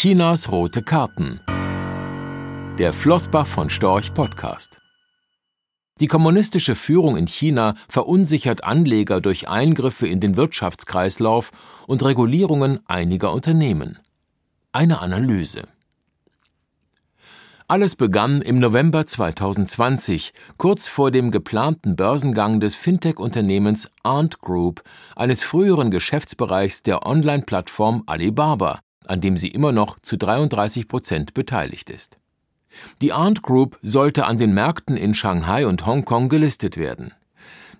Chinas rote Karten. Der Flossbach von Storch Podcast. Die kommunistische Führung in China verunsichert Anleger durch Eingriffe in den Wirtschaftskreislauf und Regulierungen einiger Unternehmen. Eine Analyse. Alles begann im November 2020, kurz vor dem geplanten Börsengang des Fintech-Unternehmens Ant Group, eines früheren Geschäftsbereichs der Online-Plattform Alibaba, an dem sie immer noch zu 33 Prozent beteiligt ist. Die Ant Group sollte an den Märkten in Shanghai und Hongkong gelistet werden.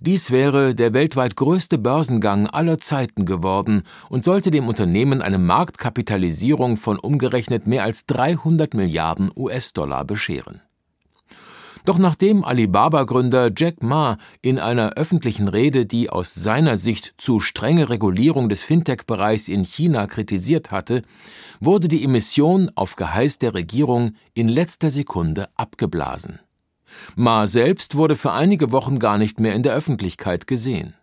Dies wäre der weltweit größte Börsengang aller Zeiten geworden und sollte dem Unternehmen eine Marktkapitalisierung von umgerechnet mehr als 300 Milliarden US-Dollar bescheren. Doch nachdem Alibaba-Gründer Jack Ma in einer öffentlichen Rede die aus seiner Sicht zu strenge Regulierung des Fintech-Bereichs in China kritisiert hatte, wurde die Emission auf Geheiß der Regierung in letzter Sekunde abgeblasen. Ma selbst wurde für einige Wochen gar nicht mehr in der Öffentlichkeit gesehen.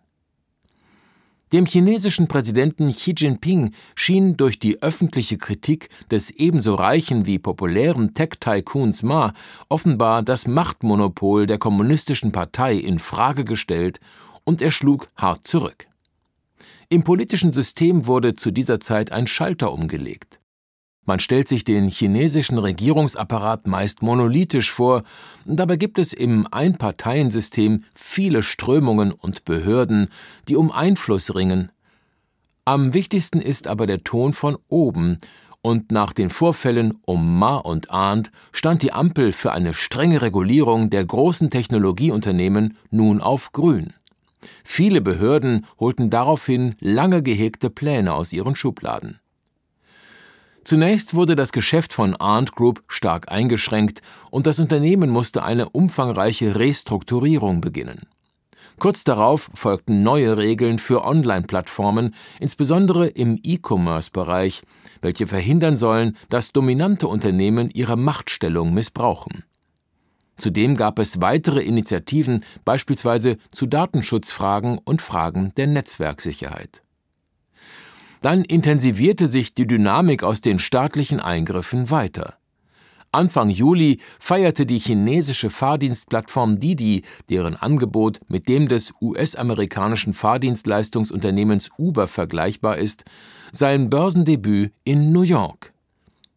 Dem chinesischen Präsidenten Xi Jinping schien durch die öffentliche Kritik des ebenso reichen wie populären Tech-Tycoons Ma offenbar das Machtmonopol der kommunistischen Partei in Frage gestellt und er schlug hart zurück. Im politischen System wurde zu dieser Zeit ein Schalter umgelegt. Man stellt sich den chinesischen Regierungsapparat meist monolithisch vor, dabei gibt es im Einparteiensystem viele Strömungen und Behörden, die um Einfluss ringen. Am wichtigsten ist aber der Ton von oben, und nach den Vorfällen um Ma und Arndt stand die Ampel für eine strenge Regulierung der großen Technologieunternehmen nun auf grün. Viele Behörden holten daraufhin lange gehegte Pläne aus ihren Schubladen. Zunächst wurde das Geschäft von Arndt Group stark eingeschränkt und das Unternehmen musste eine umfangreiche Restrukturierung beginnen. Kurz darauf folgten neue Regeln für Online-Plattformen, insbesondere im E-Commerce-Bereich, welche verhindern sollen, dass dominante Unternehmen ihre Machtstellung missbrauchen. Zudem gab es weitere Initiativen, beispielsweise zu Datenschutzfragen und Fragen der Netzwerksicherheit. Dann intensivierte sich die Dynamik aus den staatlichen Eingriffen weiter. Anfang Juli feierte die chinesische Fahrdienstplattform Didi, deren Angebot mit dem des US-amerikanischen Fahrdienstleistungsunternehmens Uber vergleichbar ist, sein Börsendebüt in New York.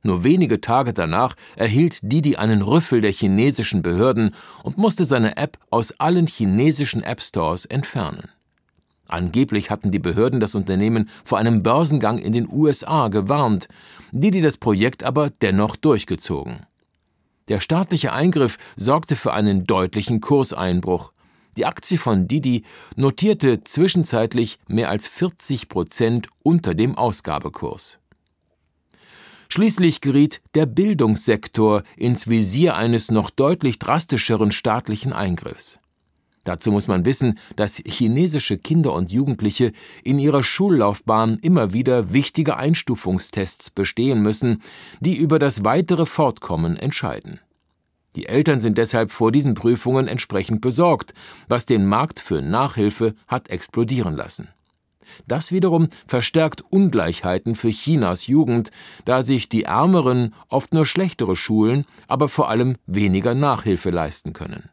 Nur wenige Tage danach erhielt Didi einen Rüffel der chinesischen Behörden und musste seine App aus allen chinesischen App Stores entfernen. Angeblich hatten die Behörden das Unternehmen vor einem Börsengang in den USA gewarnt, die das Projekt aber dennoch durchgezogen. Der staatliche Eingriff sorgte für einen deutlichen Kurseinbruch. Die Aktie von Didi notierte zwischenzeitlich mehr als 40 Prozent unter dem Ausgabekurs. Schließlich geriet der Bildungssektor ins Visier eines noch deutlich drastischeren staatlichen Eingriffs. Dazu muss man wissen, dass chinesische Kinder und Jugendliche in ihrer Schullaufbahn immer wieder wichtige Einstufungstests bestehen müssen, die über das weitere Fortkommen entscheiden. Die Eltern sind deshalb vor diesen Prüfungen entsprechend besorgt, was den Markt für Nachhilfe hat explodieren lassen. Das wiederum verstärkt Ungleichheiten für Chinas Jugend, da sich die Ärmeren oft nur schlechtere Schulen, aber vor allem weniger Nachhilfe leisten können.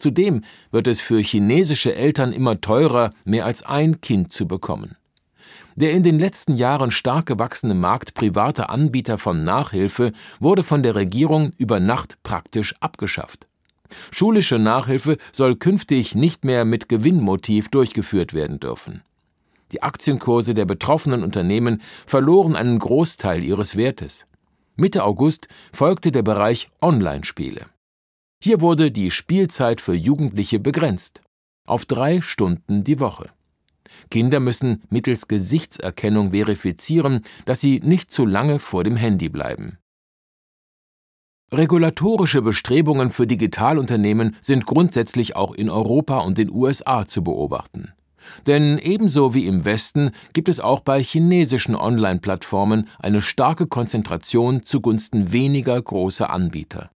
Zudem wird es für chinesische Eltern immer teurer, mehr als ein Kind zu bekommen. Der in den letzten Jahren stark gewachsene Markt privater Anbieter von Nachhilfe wurde von der Regierung über Nacht praktisch abgeschafft. Schulische Nachhilfe soll künftig nicht mehr mit Gewinnmotiv durchgeführt werden dürfen. Die Aktienkurse der betroffenen Unternehmen verloren einen Großteil ihres Wertes. Mitte August folgte der Bereich Online-Spiele. Hier wurde die Spielzeit für Jugendliche begrenzt auf drei Stunden die Woche. Kinder müssen mittels Gesichtserkennung verifizieren, dass sie nicht zu lange vor dem Handy bleiben. Regulatorische Bestrebungen für Digitalunternehmen sind grundsätzlich auch in Europa und den USA zu beobachten. Denn ebenso wie im Westen gibt es auch bei chinesischen Online-Plattformen eine starke Konzentration zugunsten weniger großer Anbieter.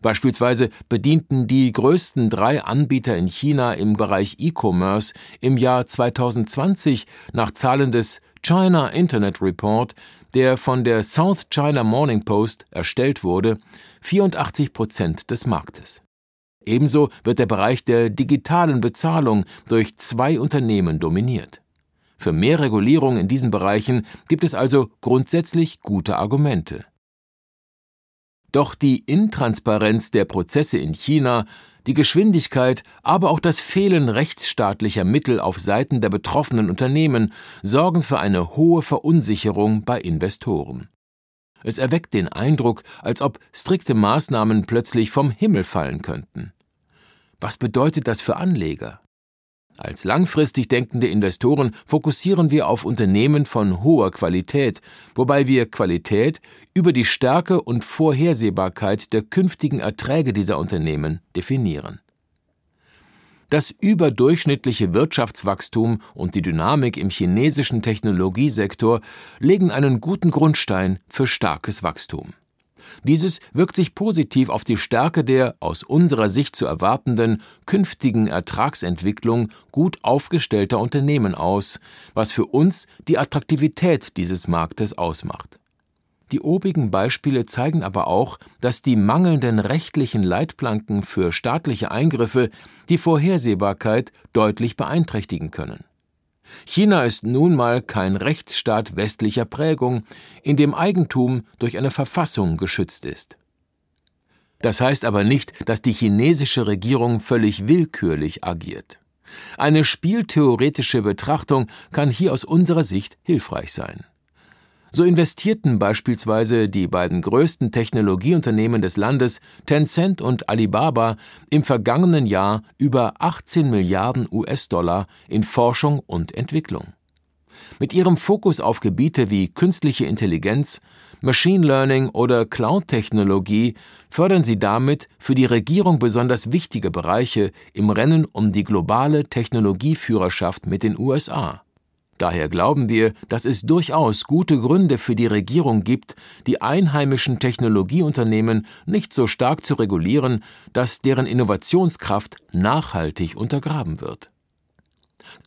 Beispielsweise bedienten die größten drei Anbieter in China im Bereich E-Commerce im Jahr 2020 nach Zahlen des China Internet Report, der von der South China Morning Post erstellt wurde, 84 Prozent des Marktes. Ebenso wird der Bereich der digitalen Bezahlung durch zwei Unternehmen dominiert. Für mehr Regulierung in diesen Bereichen gibt es also grundsätzlich gute Argumente. Doch die Intransparenz der Prozesse in China, die Geschwindigkeit, aber auch das Fehlen rechtsstaatlicher Mittel auf Seiten der betroffenen Unternehmen sorgen für eine hohe Verunsicherung bei Investoren. Es erweckt den Eindruck, als ob strikte Maßnahmen plötzlich vom Himmel fallen könnten. Was bedeutet das für Anleger? Als langfristig denkende Investoren fokussieren wir auf Unternehmen von hoher Qualität, wobei wir Qualität über die Stärke und Vorhersehbarkeit der künftigen Erträge dieser Unternehmen definieren. Das überdurchschnittliche Wirtschaftswachstum und die Dynamik im chinesischen Technologiesektor legen einen guten Grundstein für starkes Wachstum. Dieses wirkt sich positiv auf die Stärke der aus unserer Sicht zu erwartenden künftigen Ertragsentwicklung gut aufgestellter Unternehmen aus, was für uns die Attraktivität dieses Marktes ausmacht. Die obigen Beispiele zeigen aber auch, dass die mangelnden rechtlichen Leitplanken für staatliche Eingriffe die Vorhersehbarkeit deutlich beeinträchtigen können. China ist nun mal kein Rechtsstaat westlicher Prägung, in dem Eigentum durch eine Verfassung geschützt ist. Das heißt aber nicht, dass die chinesische Regierung völlig willkürlich agiert. Eine spieltheoretische Betrachtung kann hier aus unserer Sicht hilfreich sein. So investierten beispielsweise die beiden größten Technologieunternehmen des Landes, Tencent und Alibaba, im vergangenen Jahr über 18 Milliarden US-Dollar in Forschung und Entwicklung. Mit ihrem Fokus auf Gebiete wie künstliche Intelligenz, Machine Learning oder Cloud-Technologie fördern sie damit für die Regierung besonders wichtige Bereiche im Rennen um die globale Technologieführerschaft mit den USA. Daher glauben wir, dass es durchaus gute Gründe für die Regierung gibt, die einheimischen Technologieunternehmen nicht so stark zu regulieren, dass deren Innovationskraft nachhaltig untergraben wird.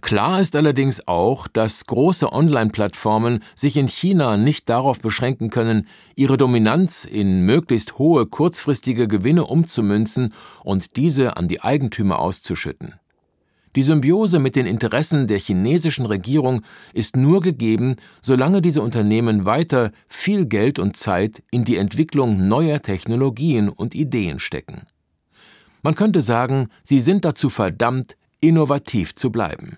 Klar ist allerdings auch, dass große Online-Plattformen sich in China nicht darauf beschränken können, ihre Dominanz in möglichst hohe kurzfristige Gewinne umzumünzen und diese an die Eigentümer auszuschütten. Die Symbiose mit den Interessen der chinesischen Regierung ist nur gegeben, solange diese Unternehmen weiter viel Geld und Zeit in die Entwicklung neuer Technologien und Ideen stecken. Man könnte sagen, sie sind dazu verdammt, innovativ zu bleiben.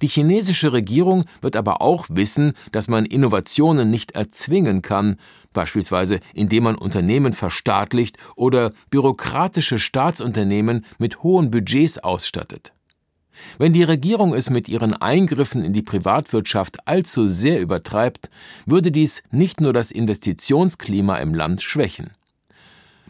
Die chinesische Regierung wird aber auch wissen, dass man Innovationen nicht erzwingen kann, beispielsweise indem man Unternehmen verstaatlicht oder bürokratische Staatsunternehmen mit hohen Budgets ausstattet. Wenn die Regierung es mit ihren Eingriffen in die Privatwirtschaft allzu sehr übertreibt, würde dies nicht nur das Investitionsklima im Land schwächen.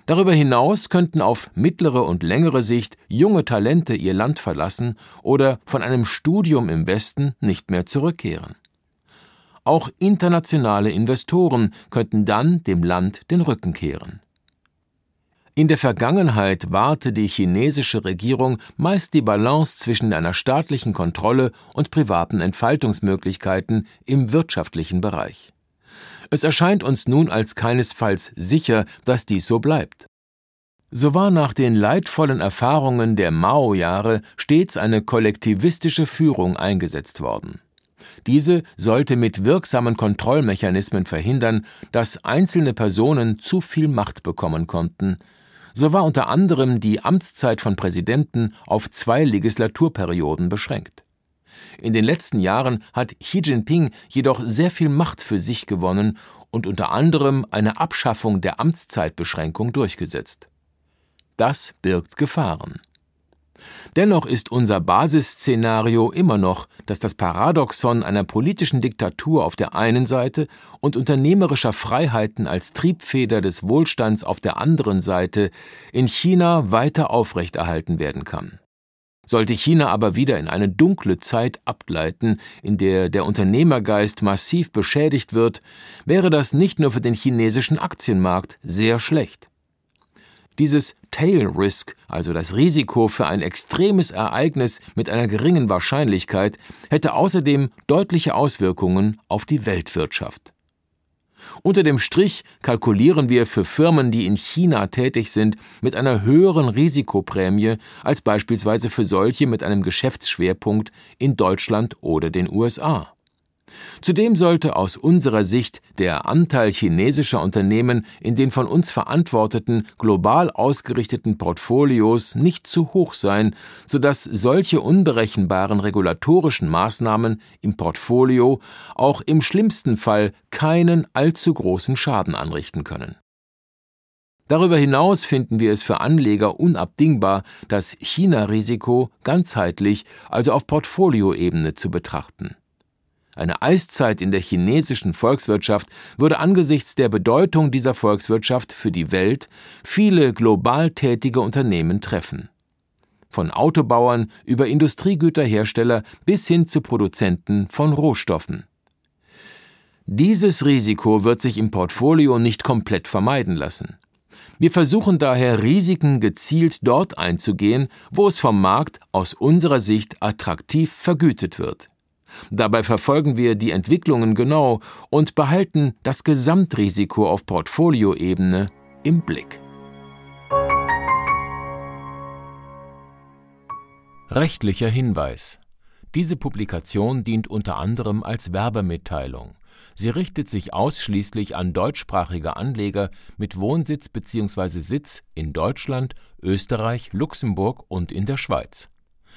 Darüber hinaus könnten auf mittlere und längere Sicht junge Talente ihr Land verlassen oder von einem Studium im Westen nicht mehr zurückkehren. Auch internationale Investoren könnten dann dem Land den Rücken kehren. In der Vergangenheit wahrte die chinesische Regierung meist die Balance zwischen einer staatlichen Kontrolle und privaten Entfaltungsmöglichkeiten im wirtschaftlichen Bereich. Es erscheint uns nun als keinesfalls sicher, dass dies so bleibt. So war nach den leidvollen Erfahrungen der Mao-Jahre stets eine kollektivistische Führung eingesetzt worden. Diese sollte mit wirksamen Kontrollmechanismen verhindern, dass einzelne Personen zu viel Macht bekommen konnten. So war unter anderem die Amtszeit von Präsidenten auf zwei Legislaturperioden beschränkt. In den letzten Jahren hat Xi Jinping jedoch sehr viel Macht für sich gewonnen und unter anderem eine Abschaffung der Amtszeitbeschränkung durchgesetzt. Das birgt Gefahren. Dennoch ist unser Basisszenario immer noch, dass das Paradoxon einer politischen Diktatur auf der einen Seite und unternehmerischer Freiheiten als Triebfeder des Wohlstands auf der anderen Seite in China weiter aufrechterhalten werden kann. Sollte China aber wieder in eine dunkle Zeit abgleiten, in der der Unternehmergeist massiv beschädigt wird, wäre das nicht nur für den chinesischen Aktienmarkt sehr schlecht. Dieses Tail Risk, also das Risiko für ein extremes Ereignis mit einer geringen Wahrscheinlichkeit, hätte außerdem deutliche Auswirkungen auf die Weltwirtschaft. Unter dem Strich kalkulieren wir für Firmen, die in China tätig sind, mit einer höheren Risikoprämie als beispielsweise für solche mit einem Geschäftsschwerpunkt in Deutschland oder den USA. Zudem sollte aus unserer Sicht der Anteil chinesischer Unternehmen in den von uns verantworteten global ausgerichteten Portfolios nicht zu hoch sein, sodass solche unberechenbaren regulatorischen Maßnahmen im Portfolio auch im schlimmsten Fall keinen allzu großen Schaden anrichten können. Darüber hinaus finden wir es für Anleger unabdingbar, das China-Risiko ganzheitlich, also auf Portfolioebene zu betrachten. Eine Eiszeit in der chinesischen Volkswirtschaft würde angesichts der Bedeutung dieser Volkswirtschaft für die Welt viele global tätige Unternehmen treffen. Von Autobauern über Industriegüterhersteller bis hin zu Produzenten von Rohstoffen. Dieses Risiko wird sich im Portfolio nicht komplett vermeiden lassen. Wir versuchen daher, Risiken gezielt dort einzugehen, wo es vom Markt aus unserer Sicht attraktiv vergütet wird. Dabei verfolgen wir die Entwicklungen genau und behalten das Gesamtrisiko auf Portfolioebene im Blick. Rechtlicher Hinweis. Diese Publikation dient unter anderem als Werbemitteilung. Sie richtet sich ausschließlich an deutschsprachige Anleger mit Wohnsitz bzw. Sitz in Deutschland, Österreich, Luxemburg und in der Schweiz.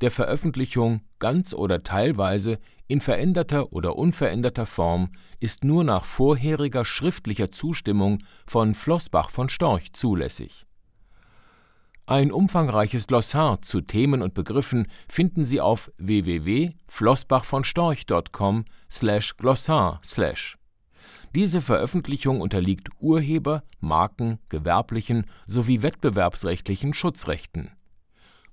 der Veröffentlichung ganz oder teilweise in veränderter oder unveränderter Form ist nur nach vorheriger schriftlicher Zustimmung von Flossbach von Storch zulässig. Ein umfangreiches Glossar zu Themen und Begriffen finden Sie auf www.flossbachvonstorch.com/glossar/. Diese Veröffentlichung unterliegt Urheber-, Marken-, gewerblichen sowie wettbewerbsrechtlichen Schutzrechten